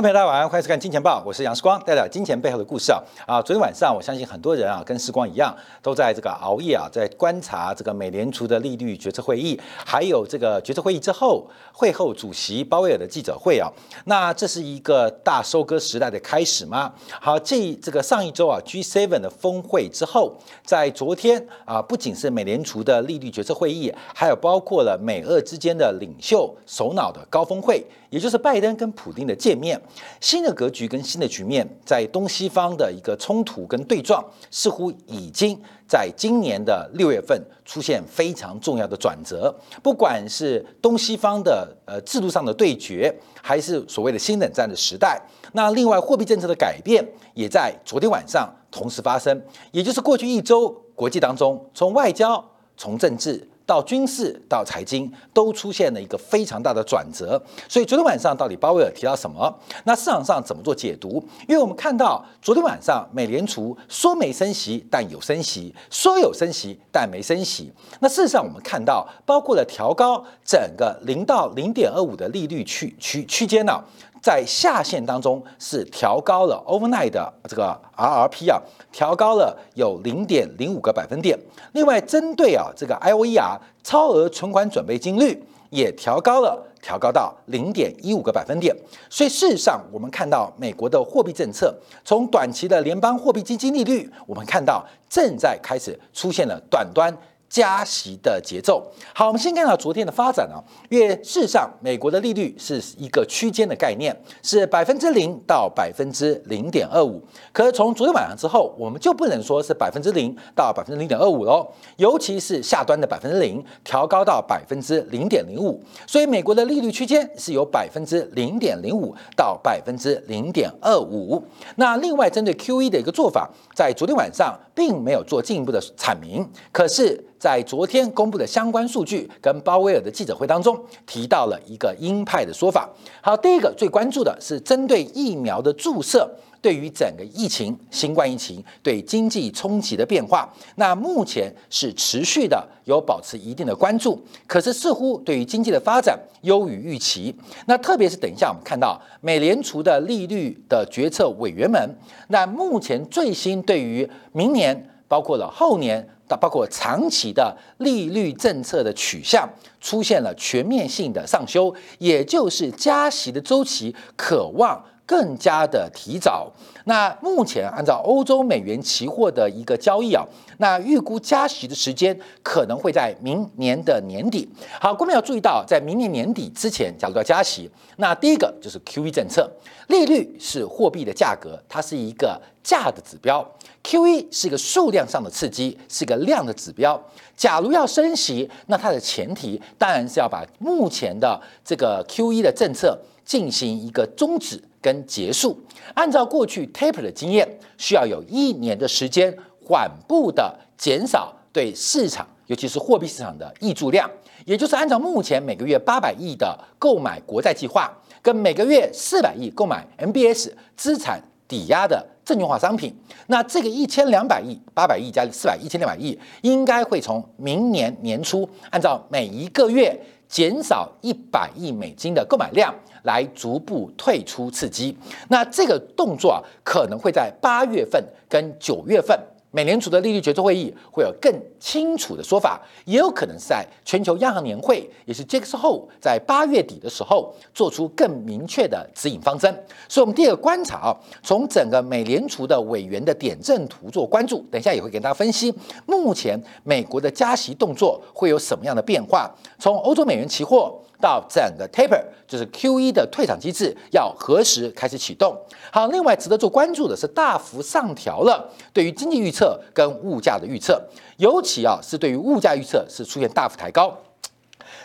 观众朋友大家晚上欢迎收看《金钱报》，我是杨世光，带来金钱背后的故事啊啊！昨天晚上，我相信很多人啊，跟时光一样，都在这个熬夜啊，在观察这个美联储的利率决策会议，还有这个决策会议之后会后主席鲍威尔的记者会啊。那这是一个大收割时代的开始吗？好，这这个上一周啊，G7 的峰会之后，在昨天啊，不仅是美联储的利率决策会议，还有包括了美俄之间的领袖首脑的高峰会。也就是拜登跟普京的见面，新的格局跟新的局面，在东西方的一个冲突跟对撞，似乎已经在今年的六月份出现非常重要的转折。不管是东西方的呃制度上的对决，还是所谓的新冷战的时代，那另外货币政策的改变也在昨天晚上同时发生。也就是过去一周国际当中，从外交，从政治。到军事到财经都出现了一个非常大的转折，所以昨天晚上到底鲍威尔提到什么？那市场上怎么做解读？因为我们看到昨天晚上美联储说没升息，但有升息；说有升息，但没升息。那事实上我们看到，包括了调高整个零到零点二五的利率区区区间呢。在下限当中是调高了 overnight 的这个 RRP 啊，调高了有零点零五个百分点。另外，针对啊这个 IOER 超额存款准备金率也调高了，调高到零点一五个百分点。所以事实上，我们看到美国的货币政策，从短期的联邦货币基金利率，我们看到正在开始出现了短端。加息的节奏。好，我们先看到昨天的发展啊，因为事实上美国的利率是一个区间的概念，是百分之零到百分之零点二五。可是从昨天晚上之后，我们就不能说是百分之零到百分之零点二五喽，尤其是下端的百分之零调高到百分之零点零五。所以美国的利率区间是由百分之零点零五到百分之零点二五。那另外针对 Q E 的一个做法，在昨天晚上并没有做进一步的阐明，可是。在昨天公布的相关数据跟鲍威尔的记者会当中，提到了一个鹰派的说法。好，第一个最关注的是针对疫苗的注射对于整个疫情、新冠疫情对经济冲击的变化。那目前是持续的有保持一定的关注，可是似乎对于经济的发展优于预期。那特别是等一下我们看到美联储的利率的决策委员们，那目前最新对于明年包括了后年。包括长期的利率政策的取向出现了全面性的上修，也就是加息的周期渴望更加的提早。那目前按照欧洲美元期货的一个交易啊，那预估加息的时间可能会在明年的年底。好，各位要注意到，在明年年底之前，假如要加息，那第一个就是 QE 政策，利率是货币的价格，它是一个价的指标。QE 是一个数量上的刺激，是一个量的指标。假如要升息，那它的前提当然是要把目前的这个 QE 的政策进行一个终止跟结束。按照过去 Taper 的经验，需要有一年的时间缓步的减少对市场，尤其是货币市场的溢注量。也就是按照目前每个月八百亿的购买国债计划，跟每个月四百亿购买 MBS 资产抵押的。证券化商品，那这个一千两百亿、八百亿加四百一千两百亿，应该会从明年年初，按照每一个月减少一百亿美金的购买量来逐步退出刺激。那这个动作啊，可能会在八月份跟九月份。美联储的利率决策会议会有更清楚的说法，也有可能是在全球央行年会，也是 Jackson 后在八月底的时候做出更明确的指引方针。所以，我们第二个观察啊，从整个美联储的委员的点阵图做关注，等一下也会给大家分析目前美国的加息动作会有什么样的变化。从欧洲美元期货。到整个 taper 就是 QE 的退场机制要何时开始启动？好，另外值得做关注的是大幅上调了对于经济预测跟物价的预测，尤其啊是对于物价预测是出现大幅抬高。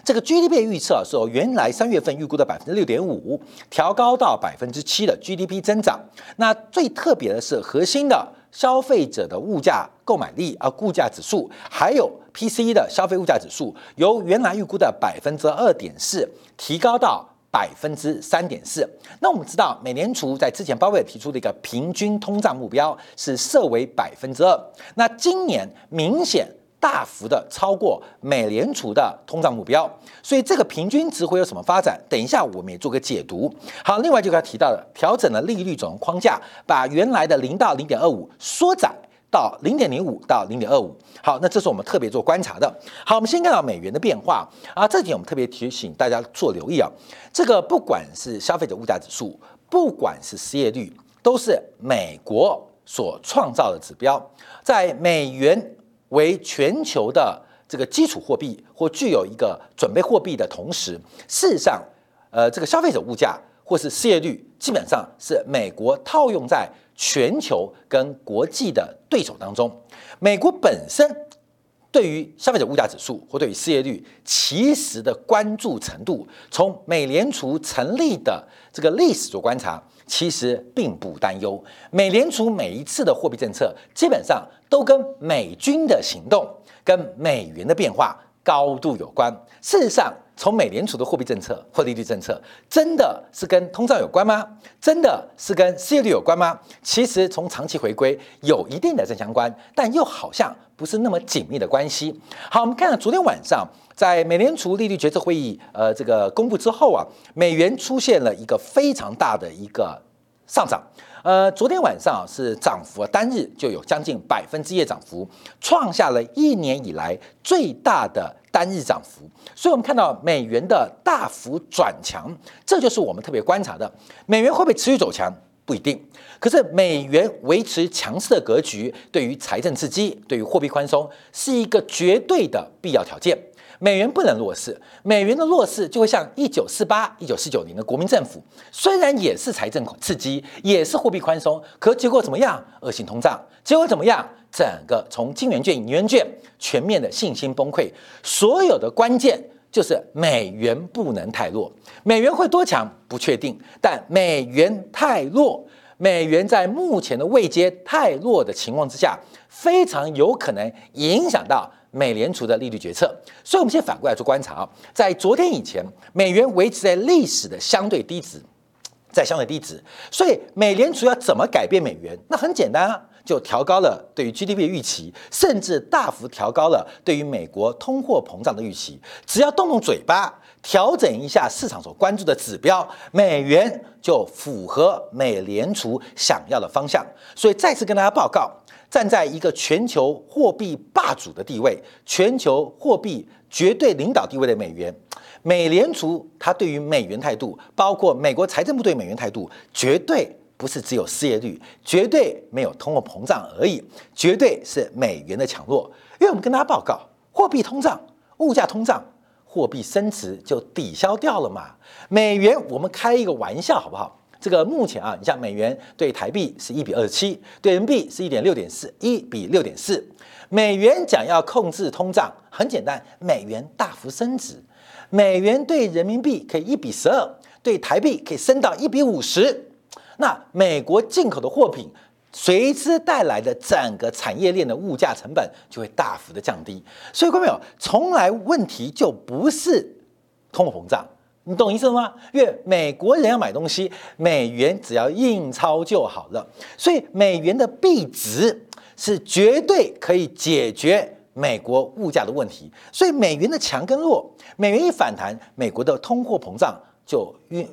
这个 GDP 预测是由原来三月份预估的百分之六点五调高到百分之七的 GDP 增长。那最特别的是核心的。消费者的物价购买力啊，物价指数，还有 PCE 的消费物价指数，由原来预估的百分之二点四提高到百分之三点四。那我们知道，美联储在之前鲍威尔提出的一个平均通胀目标是设为百分之二。那今年明显。大幅的超过美联储的通胀目标，所以这个平均值会有什么发展？等一下我们也做个解读。好，另外就刚才提到的，调整了利率总框架，把原来的零到零点二五缩窄到零点零五到零点二五。好，那这是我们特别做观察的。好，我们先看到美元的变化啊，这点我们特别提醒大家做留意啊。这个不管是消费者物价指数，不管是失业率，都是美国所创造的指标，在美元。为全球的这个基础货币或具有一个准备货币的同时，事实上，呃，这个消费者物价或是失业率，基本上是美国套用在全球跟国际的对手当中。美国本身对于消费者物价指数或对于失业率，其实的关注程度，从美联储成立的这个历史做观察。其实并不担忧，美联储每一次的货币政策基本上都跟美军的行动、跟美元的变化高度有关。事实上，从美联储的货币政策或利率政策，真的是跟通胀有关吗？真的是跟失业率有关吗？其实从长期回归有一定的正相关，但又好像不是那么紧密的关系。好，我们看到昨天晚上。在美联储利率决策会议，呃，这个公布之后啊，美元出现了一个非常大的一个上涨。呃，昨天晚上是涨幅，单日就有将近百分之一涨幅，创下了一年以来最大的单日涨幅。所以，我们看到美元的大幅转强，这就是我们特别观察的。美元会不会持续走强？不一定。可是，美元维持强势的格局，对于财政刺激、对于货币宽松，是一个绝对的必要条件。美元不能弱势，美元的弱势就会像一九四八、一九四九年的国民政府，虽然也是财政刺激，也是货币宽松，可结果怎么样？恶性通胀，结果怎么样？整个从金元券、银元券全面的信心崩溃。所有的关键就是美元不能太弱，美元会多强不确定，但美元太弱，美元在目前的位阶太弱的情况之下，非常有可能影响到。美联储的利率决策，所以我们现在反过来做观察啊，在昨天以前，美元维持在历史的相对低值，在相对低值，所以美联储要怎么改变美元？那很简单啊，就调高了对于 GDP 的预期，甚至大幅调高了对于美国通货膨胀的预期。只要动动嘴巴，调整一下市场所关注的指标，美元就符合美联储想要的方向。所以再次跟大家报告。站在一个全球货币霸主的地位、全球货币绝对领导地位的美元，美联储它对于美元态度，包括美国财政部对美元态度，绝对不是只有失业率，绝对没有通货膨胀而已，绝对是美元的强弱。因为我们跟大家报告，货币通胀、物价通胀，货币升值就抵消掉了嘛。美元，我们开一个玩笑好不好？这个目前啊，你像美元对台币是一比二十七，对人民币是一点六点四，一比六点四。美元讲要控制通胀，很简单，美元大幅升值，美元对人民币可以一比十二，对台币可以升到一比五十。那美国进口的货品随之带来的整个产业链的物价成本就会大幅的降低。所以，各位朋友，从来问题就不是通货膨胀。你懂意思吗？因为美国人要买东西，美元只要印钞就好了，所以美元的币值是绝对可以解决美国物价的问题。所以美元的强跟弱，美元一反弹，美国的通货膨胀就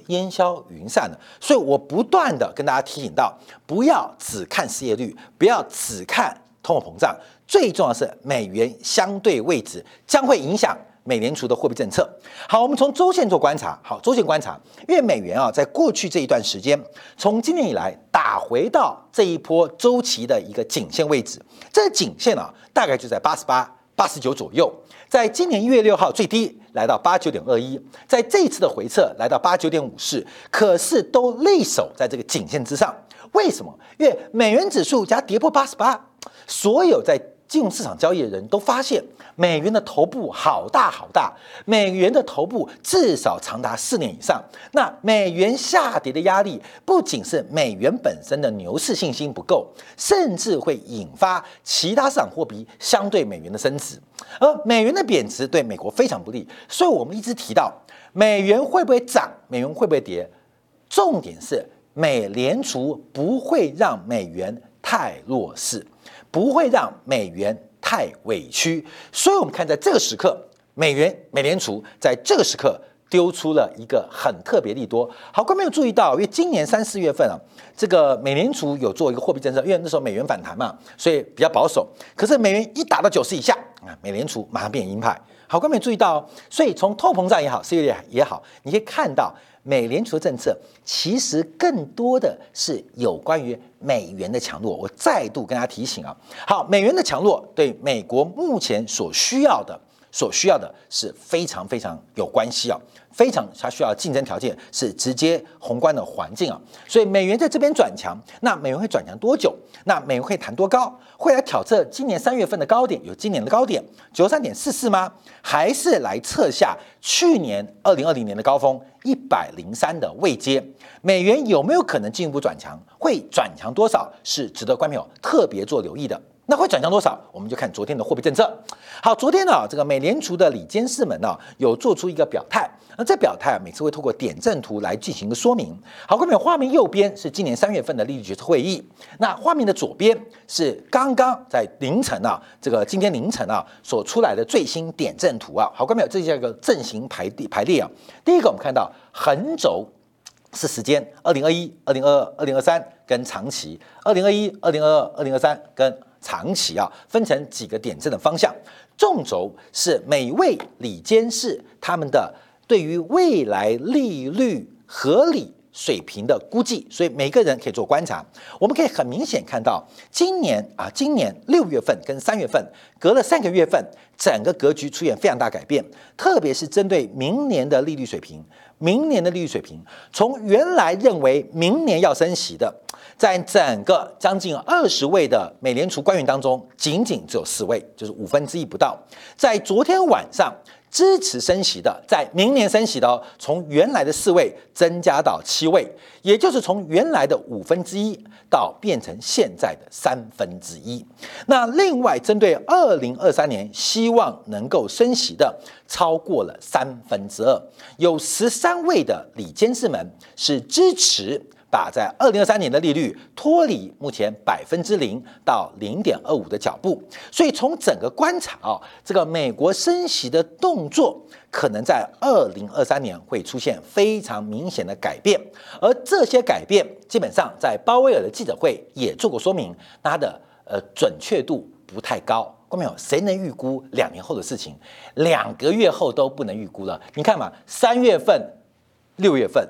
烟消云散了。所以我不断的跟大家提醒到，不要只看失业率，不要只看通货膨胀，最重要是美元相对位置将会影响。美联储的货币政策，好，我们从周线做观察。好，周线观察，因为美元啊，在过去这一段时间，从今年以来打回到这一波周期的一个颈线位置，这个颈线啊，大概就在八十八、八十九左右。在今年一月六号最低来到八九点二一，在这一次的回撤来到八九点五四，可是都力守在这个颈线之上。为什么？因为美元指数加跌破八十八，所有在金融市场交易的人都发现。美元的头部好大好大，美元的头部至少长达四年以上。那美元下跌的压力不仅是美元本身的牛市信心不够，甚至会引发其他市场货币相对美元的升值。而美元的贬值对美国非常不利，所以我们一直提到美元会不会涨，美元会不会跌？重点是美联储不会让美元太弱势，不会让美元。太委屈。所以，我们看在这个时刻，美元美联储在这个时刻丢出了一个很特别利多。好，观众有注意到，因为今年三四月份啊，这个美联储有做一个货币政策，因为那时候美元反弹嘛，所以比较保守。可是美元一打到九十以下啊，美联储马上变鹰派。好，观众注意到，所以从通膨胀也好，失业率也好，你可以看到。美联储的政策其实更多的是有关于美元的强弱。我再度跟大家提醒啊，好，美元的强弱对美国目前所需要的、所需要的是非常非常有关系啊。非常，它需要竞争条件是直接宏观的环境啊，所以美元在这边转强，那美元会转强多久？那美元会弹多高？会来挑战今年三月份的高点，有今年的高点九十三点四四吗？还是来测下去年二零二零年的高峰一百零三的位阶？美元有没有可能进一步转强？会转强多少？是值得观众朋友特别做留意的。那会转向多少？我们就看昨天的货币政策。好，昨天呢，这个美联储的里监事们呢，有做出一个表态。那这表态，每次会透过点阵图来进行一个说明。好，各位，画面右边是今年三月份的利率决策会议。那画面的左边是刚刚在凌晨啊，这个今天凌晨啊所出来的最新点阵图啊。好，各位，这叫一个阵型排列排列啊。第一个，我们看到横轴是时间，二零二一、二零二二、二零二三跟长期，二零二一、二零二二、二零二三跟。长期啊，分成几个点阵的方向，纵轴是每位里监事他们的对于未来利率合理水平的估计，所以每个人可以做观察。我们可以很明显看到，今年啊，今年六月份跟三月份隔了三个月份，整个格局出现非常大改变，特别是针对明年的利率水平，明年的利率水平从原来认为明年要升息的。在整个将近二十位的美联储官员当中，仅仅只有四位，就是五分之一不到。在昨天晚上支持升息的，在明年升息的，从原来的四位增加到七位，也就是从原来的五分之一到变成现在的三分之一。那另外针对二零二三年希望能够升息的，超过了三分之二，有十三位的里监事们是支持。把在二零二三年的利率脱离目前百分之零到零点二五的脚步，所以从整个观察啊，这个美国升息的动作可能在二零二三年会出现非常明显的改变，而这些改变基本上在鲍威尔的记者会也做过说明，它的呃准确度不太高。看没有？谁能预估两年后的事情？两个月后都不能预估了。你看嘛，三月份、六月份，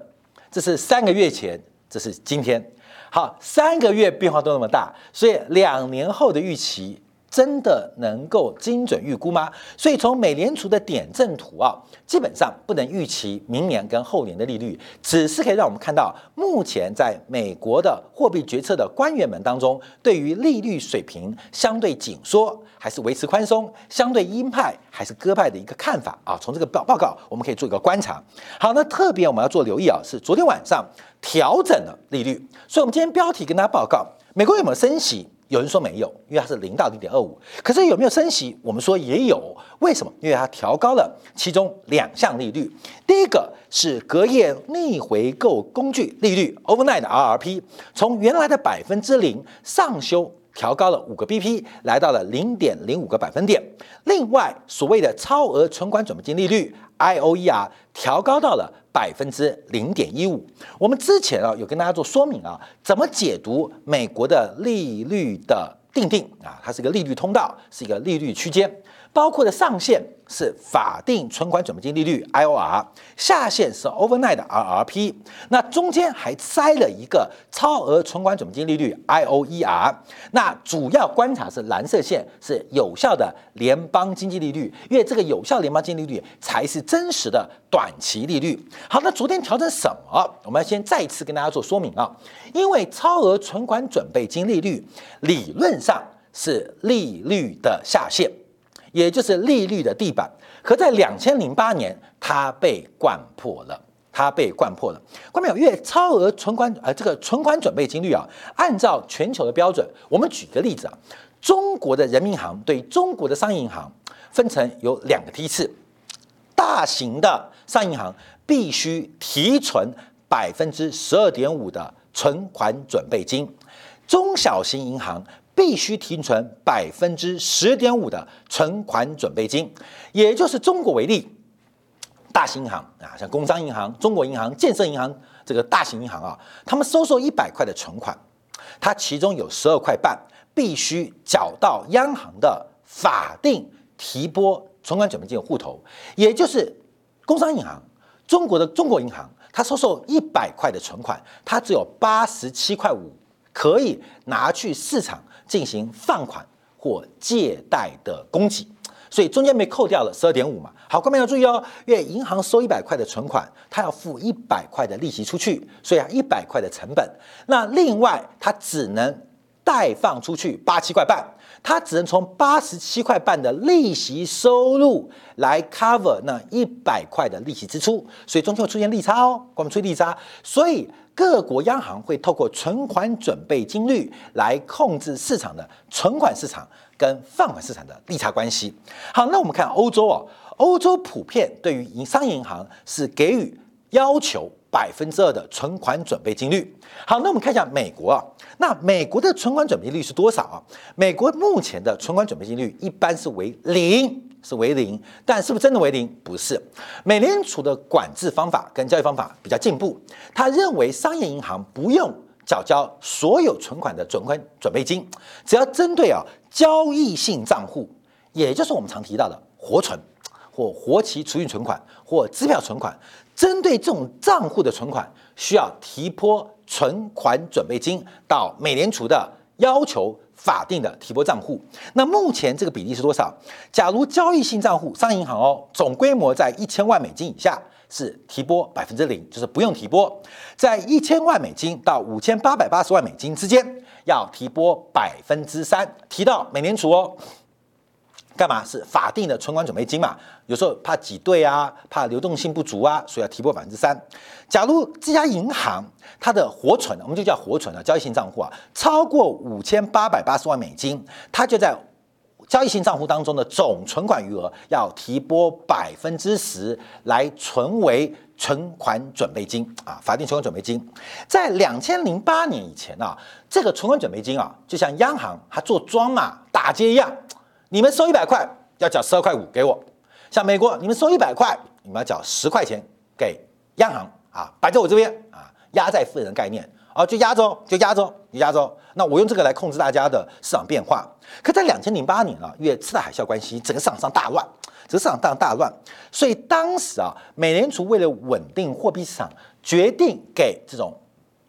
这是三个月前。这是今天，好，三个月变化都那么大，所以两年后的预期真的能够精准预估吗？所以从美联储的点阵图啊，基本上不能预期明年跟后年的利率，只是可以让我们看到目前在美国的货币决策的官员们当中，对于利率水平相对紧缩。还是维持宽松，相对鹰派还是鸽派的一个看法啊？从这个报报告，我们可以做一个观察。好，那特别我们要做留意啊，是昨天晚上调整了利率，所以我们今天标题跟大家报告，美国有没有升息？有人说没有，因为它是零到零点二五。可是有没有升息？我们说也有，为什么？因为它调高了其中两项利率，第一个是隔夜逆回购工具利率 （overnight 的 RRP），从原来的百分之零上修。调高了五个 BP，来到了零点零五个百分点。另外，所谓的超额存款准备金利率 IOER 调高到了百分之零点一五。我们之前啊有跟大家做说明啊，怎么解读美国的利率的定定啊？它是一个利率通道，是一个利率区间。包括的上限是法定存款准备金利率 IOR，下限是 overnight 的 RRP，那中间还塞了一个超额存款准备金利率 IOER。那主要观察是蓝色线是有效的联邦经济利率，因为这个有效联邦经济利率才是真实的短期利率。好，那昨天调整什么？我们要先再次跟大家做说明啊，因为超额存款准备金利率理论上是利率的下限。也就是利率的地板，可在两千零八年，它被灌破了，它被灌破了。关没有？因为超额存款，呃，这个存款准备金率啊，按照全球的标准，我们举个例子啊，中国的人民银行对中国的商业银行分成有两个梯次，大型的商业银行必须提存百分之十二点五的存款准备金，中小型银行。必须提存百分之十点五的存款准备金，也就是中国为例，大型银行啊，像工商银行、中国银行、建设银行这个大型银行啊，他们收受一百块的存款，它其中有十二块半必须缴到央行的法定提拨存款准备金户头，也就是工商银行、中国的中国银行，它收受一百块的存款，它只有八十七块五可以拿去市场。进行放款或借贷的供给，所以中间被扣掉了十二点五嘛。好，各位要注意哦，因为银行收一百块的存款，它要付一百块的利息出去，所以啊一百块的成本。那另外它只能贷放出去八七块半，它只能从八十七块半的利息收入来 cover 那一百块的利息支出，所以中间会出现利差哦，我们出利差，所以。各国央行会透过存款准备金率来控制市场的存款市场跟放款市场的利差关系。好，那我们看欧洲啊，欧洲普遍对于银商业银行是给予要求百分之二的存款准备金率。好，那我们看一下美国啊，那美国的存款准备金率是多少啊？美国目前的存款准备金率一般是为零。是为零，但是不是真的为零？不是。美联储的管制方法跟交易方法比较进步，他认为商业银行不用缴交所有存款的准款准备金，只要针对啊交易性账户，也就是我们常提到的活存或活期储蓄存款或支票存款，针对这种账户的存款，需要提拨存款准备金到美联储的要求。法定的提拨账户，那目前这个比例是多少？假如交易性账户，商业银行哦，总规模在一千万美金以下是提拨百分之零，就是不用提拨；在一千万美金到五千八百八十万美金之间要提拨百分之三，提到美联储哦。干嘛是法定的存款准备金嘛？有时候怕挤兑啊，怕流动性不足啊，所以要提拨百分之三。假如这家银行它的活存，我们就叫活存啊，交易性账户啊，超过五千八百八十万美金，它就在交易性账户当中的总存款余额要提拨百分之十来存为存款准备金啊，法定存款准备金。在两千零八年以前啊，这个存款准备金啊，就像央行它做庄嘛，打劫一样。你们收一百块，要缴十二块五给我。像美国，你们收一百块，你们要缴十块钱给央行啊，摆在我这边啊，压在富人概念啊，就压着，就压着，就压着。那我用这个来控制大家的市场变化。可在两千零八年啊，因为次贷海啸关系，整个市场上大乱，整个市场上大乱，所以当时啊，美联储为了稳定货币市场，决定给这种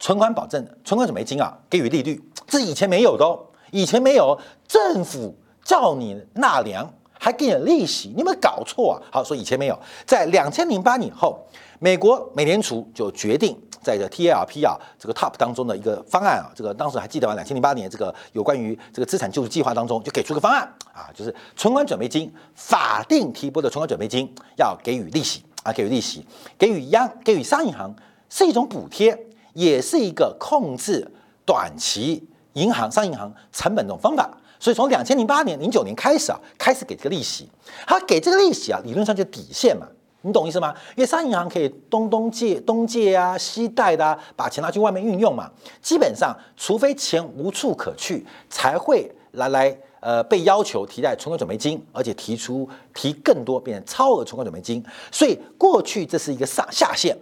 存款保证、存款准备金啊，给予利率，这以前没有的哦，以前没有政府。叫你纳粮，还给你利息，你有没有搞错啊？好，说以前没有，在两千零八年后，美国美联储就决定在这 TARP 啊这个 TOP 当中的一个方案啊，这个当时还记得吗？两千零八年这个有关于这个资产救助计划当中就给出个方案啊，就是存款准备金法定提拨的存款准备金要给予利息啊，给予利息，给予央给予商业银行是一种补贴，也是一个控制短期银行商业银行成本的种方法。所以从两千零八年、零九年开始啊，开始给这个利息，他给这个利息啊，理论上就底线嘛，你懂意思吗？因为商业银行可以东东借、东借啊、西贷的啊，把钱拿去外面运用嘛。基本上，除非钱无处可去，才会来来呃被要求提贷存款准备金，而且提出提更多，变成超额存款准备金。所以过去这是一个上下限。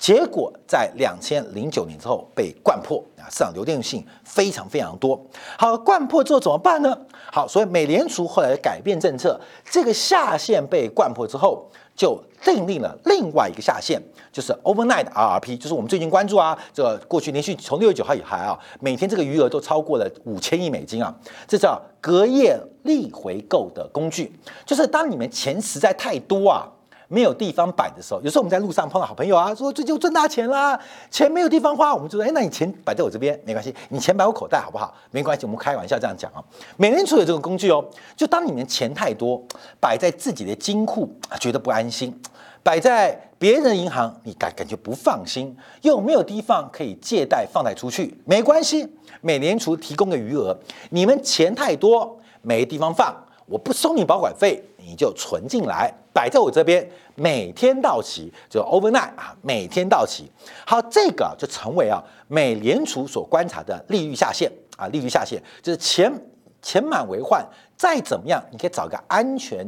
结果在两千零九年之后被灌破啊，市场流动性非常非常多。好，灌破之后怎么办呢？好，所以美联储后来改变政策，这个下限被灌破之后，就订定了另外一个下限，就是 overnight RRP，就是我们最近关注啊，这个过去连续从六月九号以来啊，每天这个余额都超过了五千亿美金啊，这叫隔夜逆回购的工具，就是当你们钱实在太多啊。没有地方摆的时候，有时候我们在路上碰到好朋友啊，说最近赚大钱啦，钱没有地方花，我们就说，哎，那你钱摆在我这边没关系，你钱摆我口袋好不好？没关系，我们开玩笑这样讲啊。美联储有这个工具哦，就当你们钱太多，摆在自己的金库，觉得不安心；摆在别人银行，你感感觉不放心，又没有地方可以借贷放贷出去，没关系，美联储提供的余额，你们钱太多没地方放，我不收你保管费。你就存进来，摆在我这边，每天到期就 overnight 啊，每天到期。好，这个就成为啊美联储所观察的利率下限啊，利率下限就是钱钱满为患，再怎么样，你可以找个安全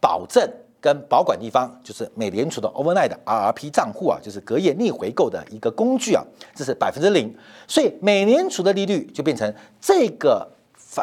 保证跟保管地方，就是美联储的 overnight RRP 账户啊，就是隔夜逆回购的一个工具啊，这是百分之零，所以美联储的利率就变成这个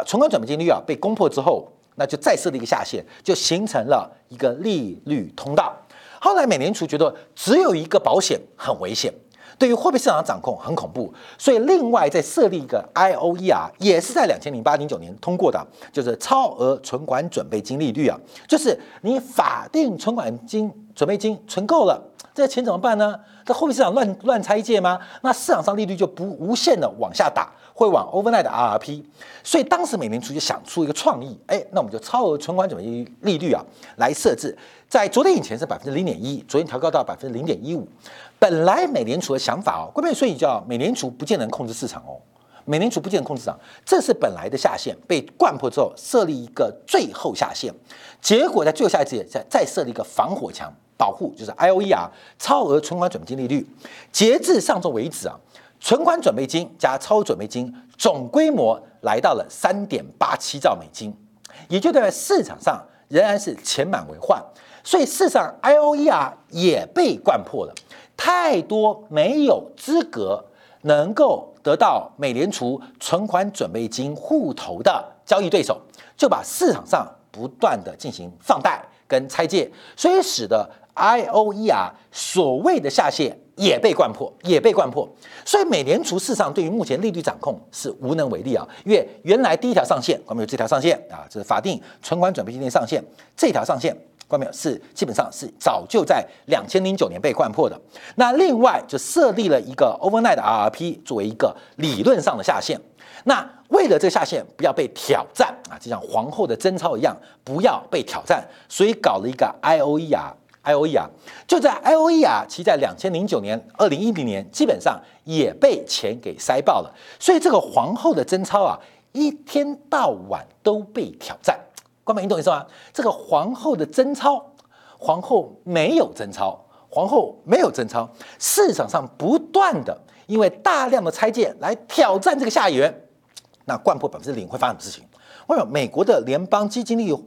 存款准备金率啊被攻破之后，那就再设了一个下限，就形成了一个利率通道。后来美联储觉得只有一个保险很危险。对于货币市场的掌控很恐怖，所以另外再设立一个 I O E 啊，也是在两千零八零九年通过的，就是超额存款准备金利率啊，就是你法定存款金准备金存够了，这钱怎么办呢？这货币市场乱乱拆借吗？那市场上利率就不无限的往下打，会往 overnight 的 R R P。所以当时美联储就想出一个创意，哎，那我们就超额存款准备金利率啊来设置，在昨天以前是百分之零点一，昨天调高到百分之零点一五。本来美联储的想法哦，关键所以叫美联储不见能控制市场哦，美联储不见能控制市场，这是本来的下限被灌破之后，设立一个最后下限，结果在最后下一次再再设立一个防火墙保护，就是 I O E 啊，超额存款准备金利率，截至上周为止啊，存款准备金加超准备金总规模来到了三点八七兆美金，也就代表市场上仍然是钱满为患，所以市场 IOER 也被灌破了。太多没有资格能够得到美联储存款准备金户头的交易对手，就把市场上不断的进行放贷跟拆借，所以使得 IOER 所谓的下限也被灌破，也被灌破。所以美联储市场对于目前利率掌控是无能为力啊，因为原来第一条上限，我们有这条上限啊，这是法定存款准备金的上限，这条上限。关没有？是基本上是早就在两千零九年被灌破的。那另外就设立了一个 overnight RRP 作为一个理论上的下限。那为了这个下限不要被挑战啊，就像皇后的贞操一样，不要被挑战，所以搞了一个 IOER IOE 啊，就在 IOE 啊，其在两千零九年、二零一零年基本上也被钱给塞爆了。所以这个皇后的贞操啊，一天到晚都被挑战。关美，你懂意思吗？这个皇后的贞操，皇后没有贞操，皇后没有贞操，市场上不断的因为大量的拆借来挑战这个下元，那灌破百分之零会发生什么事情？为什么美国的联邦基金利率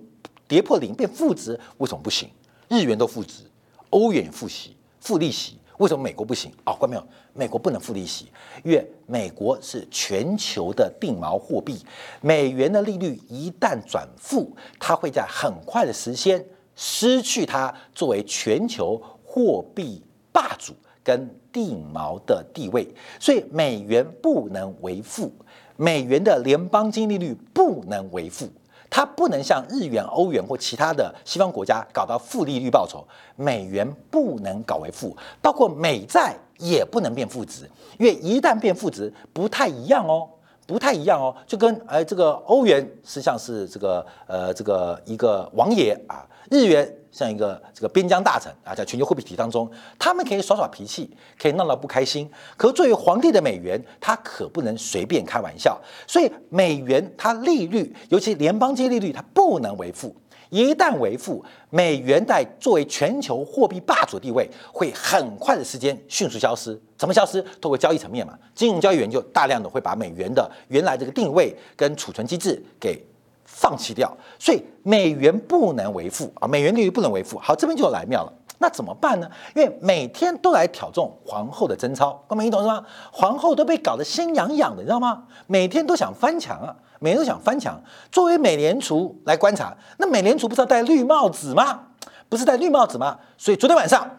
跌破零变负值？为什么不行？日元都负值，欧元负息、负利息。为什么美国不行啊？关没有？美国不能负利息，因为美国是全球的定锚货币，美元的利率一旦转负，它会在很快的时间失去它作为全球货币霸主跟定锚的地位，所以美元不能为负，美元的联邦金利率不能为负。它不能像日元、欧元或其他的西方国家搞到负利率报酬，美元不能搞为负，包括美债也不能变负值，因为一旦变负值，不太一样哦，不太一样哦，就跟呃这个欧元实际上是这个呃这个一个王爷啊，日元。像一个这个边疆大臣啊，在全球货币体系当中，他们可以耍耍脾气，可以闹闹不开心。可作为皇帝的美元，他可不能随便开玩笑。所以美元它利率，尤其联邦基利率，它不能为负。一旦为负，美元在作为全球货币霸主地位，会很快的时间迅速消失。怎么消失？透过交易层面嘛，金融交易员就大量的会把美元的原来这个定位跟储存机制给。放弃掉，所以美元不能为负啊，美元利率不能为负。好，这边就来妙了，那怎么办呢？因为每天都来挑中皇后的贞操，各位你懂是吗？皇后都被搞得心痒痒的，你知道吗？每天都想翻墙啊，每天都想翻墙。作为美联储来观察，那美联储不是要戴绿帽子吗？不是戴绿帽子吗？所以昨天晚上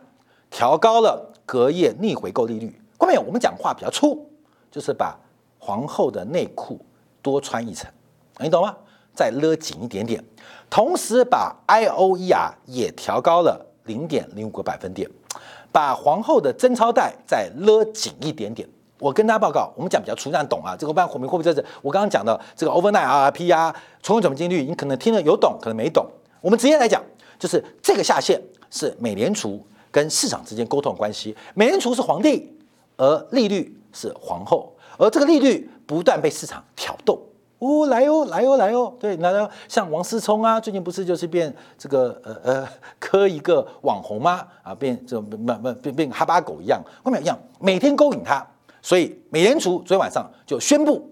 调高了隔夜逆回购利率。后面，我们讲话比较粗，就是把皇后的内裤多穿一层，你懂吗？再勒紧一点点，同时把 I O E 啊也调高了零点零五个百分点，把皇后的贞操带再勒紧一点点。我跟大家报告，我们讲比较粗，但懂啊？这个不然火明会不会在这？我刚刚讲的这个 Overnight R R P 啊，存款准备金率，你可能听了有懂，可能没懂。我们直接来讲，就是这个下限是美联储跟市场之间沟通的关系。美联储是皇帝，而利率是皇后，而这个利率不断被市场挑逗。哦，来哦，来哦，来哦，对，来哦，像王思聪啊，最近不是就是变这个呃呃磕一个网红吗？啊，变这变变变变哈巴狗一样，后面一样，每天勾引他，所以美联储昨天晚上就宣布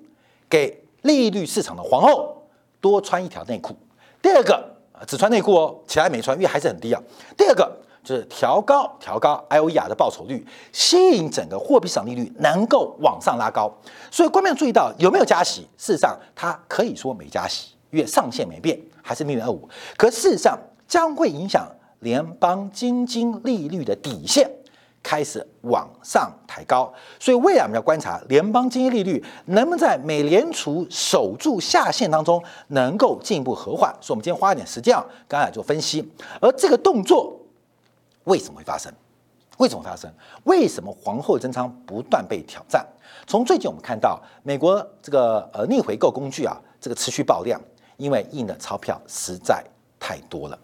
给利率市场的皇后多穿一条内裤。第二个只穿内裤哦，其他没穿，因为还是很低啊。第二个就是调高调高 I O E R 的报酬率，吸引整个货币市场利率能够往上拉高。所以观众注意到有没有加息？事实上，它可以说没加息，因为上限没变，还是零点二五。可事实上将会影响联邦基金利率的底线。开始往上抬高，所以未来我们要观察联邦基金利率能不能在美联储守住下限当中能够进一步和缓。所以，我们今天花一点时间啊，刚才做分析。而这个动作为什么会发生？为什么发生？为什么皇后增仓不断被挑战？从最近我们看到美国这个呃逆回购工具啊，这个持续爆量，因为印的钞票实在太多了。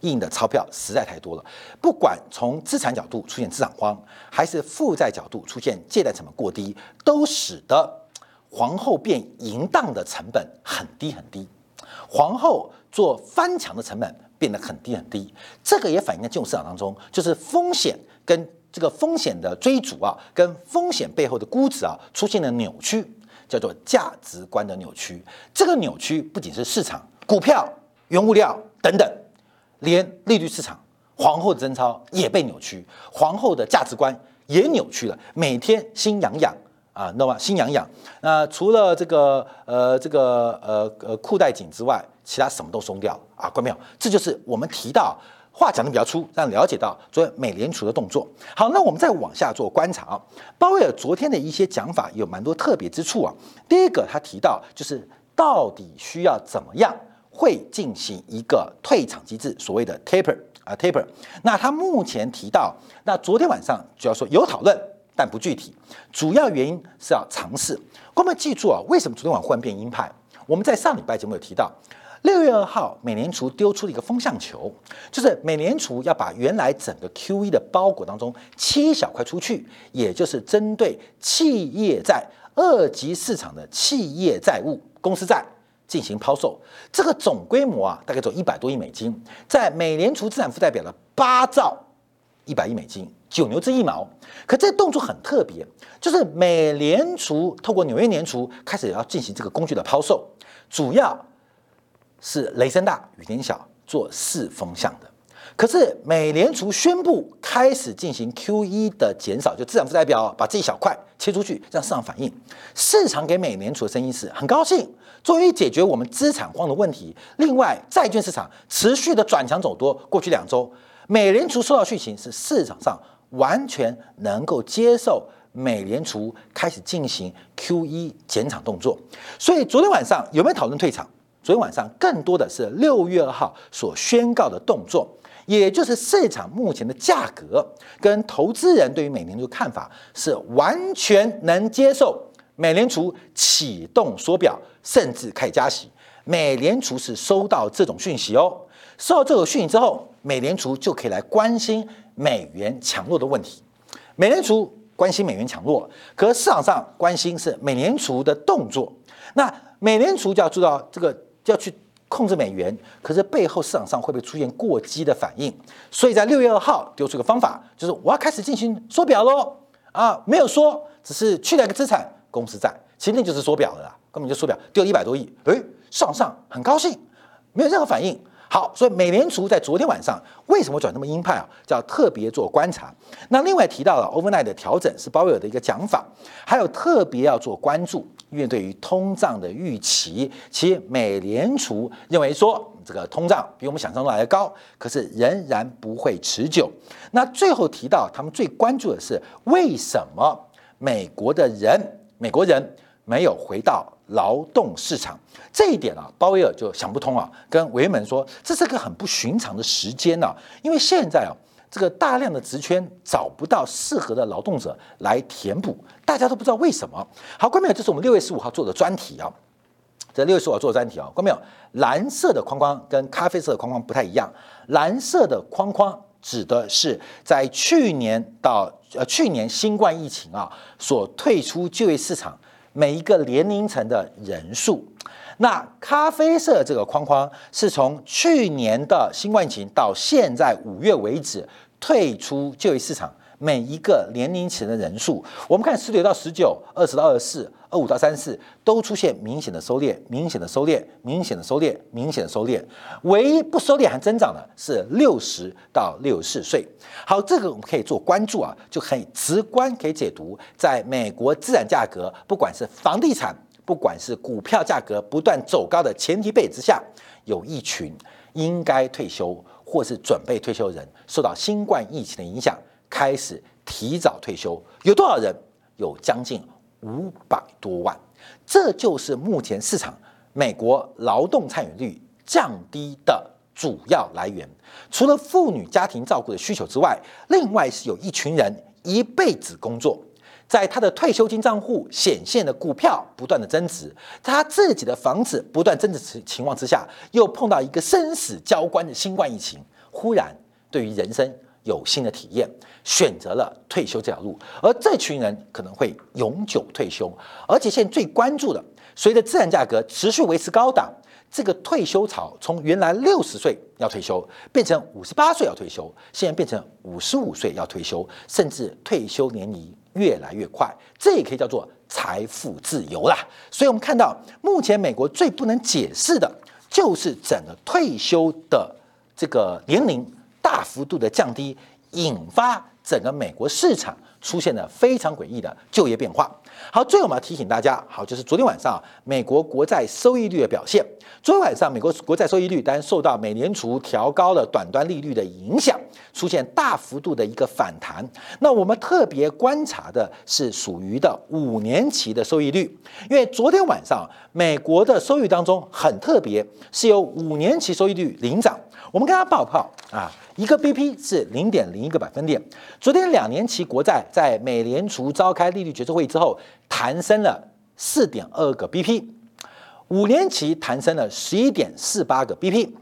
印的钞票实在太多了，不管从资产角度出现资产荒，还是负债角度出现借贷成本过低，都使得皇后变淫荡的成本很低很低，皇后做翻墙的成本变得很低很低。这个也反映在金融市场当中，就是风险跟这个风险的追逐啊，跟风险背后的估值啊出现了扭曲，叫做价值观的扭曲。这个扭曲不仅是市场、股票、原物料等等。连利率市场，皇后的贞操也被扭曲，皇后的价值观也扭曲了，每天心痒痒啊，那么？心痒痒。那除了这个呃这个呃呃裤带紧之外，其他什么都松掉啊，关没有？这就是我们提到话讲的比较粗，让了解到昨天美联储的动作。好，那我们再往下做观察啊，鲍威尔昨天的一些讲法有蛮多特别之处啊。第一个，他提到就是到底需要怎么样？会进行一个退场机制，所谓的 taper 啊 taper。那他目前提到，那昨天晚上主要说有讨论，但不具体。主要原因是要尝试。我们记住啊，为什么昨天晚换变鹰派？我们在上礼拜节目有提到，六月二号美联储丢出了一个风向球，就是美联储要把原来整个 QE 的包裹当中切一小块出去，也就是针对企业债二级市场的企业债务公司债。进行抛售，这个总规模啊，大概走一百多亿美金，在美联储资产负债表的八兆一百亿美金，九牛之一毛。可这动作很特别，就是美联储透过纽约联储开始要进行这个工具的抛售，主要是雷声大雨点小，做四风向的。可是美联储宣布开始进行 QE 的减少，就资产负债表把这一小块切出去，让市场反应。市场给美联储的声音是很高兴，终于解决我们资产荒的问题。另外，债券市场持续的转强走多，过去两周，美联储收到讯息是市场上完全能够接受美联储开始进行 QE 减产动作。所以昨天晚上有没有讨论退场？昨天晚上更多的是六月二号所宣告的动作。也就是市场目前的价格跟投资人对于美联储的看法是完全能接受，美联储启动缩表，甚至开始加息。美联储是收到这种讯息哦，收到这个讯息之后，美联储就可以来关心美元强弱的问题。美联储关心美元强弱，可市场上关心是美联储的动作。那美联储就要做到这个，就要去。控制美元，可是背后市场上会不会出现过激的反应？所以在六月二号丢出一个方法，就是我要开始进行缩表喽。啊，没有说，只是去了一个资产公司债，其实那就是缩表了啦，根本就缩表，丢了一百多亿。诶，市场上很高兴，没有任何反应。好，所以美联储在昨天晚上为什么转那么鹰派啊？叫特别做观察。那另外提到了 overnight 的调整是鲍威尔的一个讲法，还有特别要做关注，因为对于通胀的预期，其实美联储认为说这个通胀比我们想象中来的高，可是仍然不会持久。那最后提到他们最关注的是为什么美国的人，美国人没有回到。劳动市场这一点啊，鲍威尔就想不通啊，跟维门说这是个很不寻常的时间呢，因为现在啊，这个大量的职圈找不到适合的劳动者来填补，大家都不知道为什么。好，关众这是我们六月十五号做的专题啊，这六月十五号做的专题啊，关众蓝色的框框跟咖啡色的框框不太一样，蓝色的框框指的是在去年到呃去年新冠疫情啊所退出就业市场。每一个年龄层的人数，那咖啡色这个框框是从去年的新冠疫情到现在五月为止退出就业市场。每一个年龄层的人数，我们看十六到十九、二十到二十四、二五到三十四，都出现明显的收敛、明显的收敛、明显的收敛、明显的收敛。唯一不收敛还增长的是六十到六十四岁。好，这个我们可以做关注啊，就可以直观可以解读，在美国资产价格，不管是房地产，不管是股票价格不断走高的前提背景之下，有一群应该退休或是准备退休人，受到新冠疫情的影响。开始提早退休，有多少人？有将近五百多万，这就是目前市场美国劳动参与率降低的主要来源。除了妇女家庭照顾的需求之外，另外是有一群人一辈子工作，在他的退休金账户显现的股票不断的增值，他自己的房子不断增值情情况之下，又碰到一个生死交关的新冠疫情，忽然对于人生。有新的体验，选择了退休这条路，而这群人可能会永久退休。而且现在最关注的，随着资产价格持续维持高档，这个退休潮从原来六十岁要退休，变成五十八岁要退休，现在变成五十五岁要退休，甚至退休年龄越来越快，这也可以叫做财富自由啦。所以，我们看到目前美国最不能解释的，就是整个退休的这个年龄。大幅度的降低，引发整个美国市场出现了非常诡异的就业变化。好，最后我们要提醒大家，好，就是昨天晚上美国国债收益率的表现。昨天晚上美国国债收益率当然受到美联储调高了短端利率的影响，出现大幅度的一个反弹。那我们特别观察的是属于的五年期的收益率，因为昨天晚上美国的收益当中很特别，是由五年期收益率领涨。我们跟他报告啊，一个 BP 是零点零一个百分点。昨天两年期国债在美联储召开利率决策会议之后，弹升了四点二个 BP，五年期弹升了十一点四八个 BP，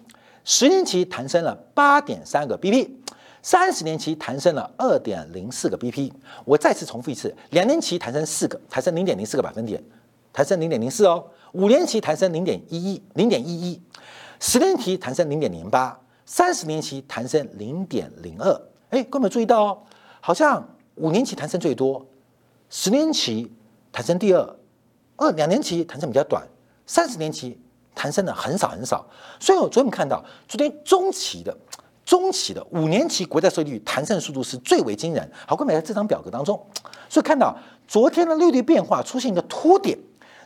十年期弹升了八点三个 BP，三十年期弹升了二点零四个 BP。我再次重复一次，两年期弹升四个，弹升零点零四个百分点，弹升零点零四哦。五年期弹升零点一一，零点一一。十年期弹升零点零八，三十年期弹升零点零二。哎，各位有注意到哦？好像五年期弹升最多，十年期弹升第二，二两年期弹升比较短，三十年期弹升的很少很少。所以我昨天看到，昨天中期的中期的五年期国债收益率弹升速度是最为惊人。好，各位在这张表格当中，所以看到昨天的利率变化出现一个突点，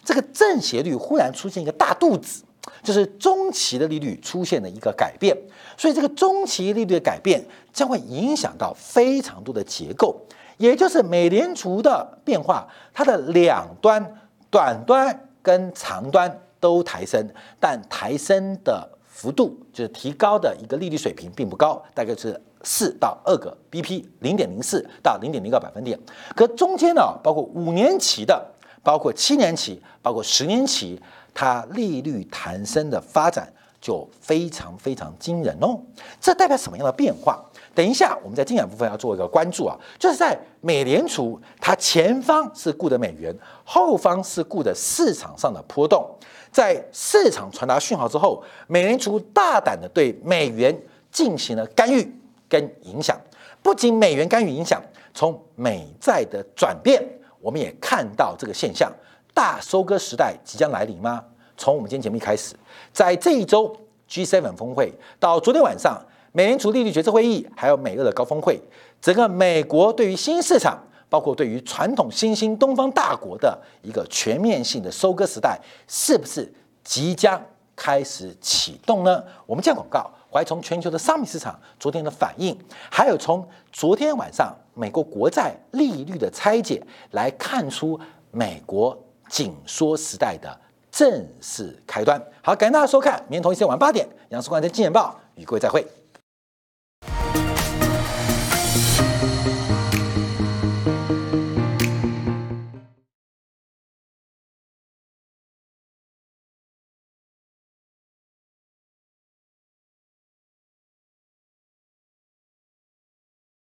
这个正斜率忽然出现一个大肚子。就是中期的利率出现了一个改变，所以这个中期利率的改变将会影响到非常多的结构，也就是美联储的变化，它的两端短端跟长端都抬升，但抬升的幅度就是提高的一个利率水平并不高，大概是四到二个 BP，零点零四到零点零个百分点，可中间呢，包括五年期的，包括七年期，包括十年期。它利率弹升的发展就非常非常惊人哦，这代表什么样的变化？等一下，我们在精选部分要做一个关注啊，就是在美联储，它前方是顾的美元，后方是顾的市场上的波动，在市场传达讯号之后，美联储大胆的对美元进行了干预跟影响，不仅美元干预影响，从美债的转变，我们也看到这个现象。大收割时代即将来临吗？从我们今天节目一开始，在这一周 G7 峰会到昨天晚上美联储利率决策会议，还有美俄的高峰会，整个美国对于新兴市场，包括对于传统新兴东方大国的一个全面性的收割时代，是不是即将开始启动呢？我们见广告，怀从全球的商品市场昨天的反应，还有从昨天晚上美国国债利率的拆解来看出美国。紧缩时代的正式开端。好，感谢大家收看，明天同一时间晚八点，杨世光在《金钱报》与各位再会。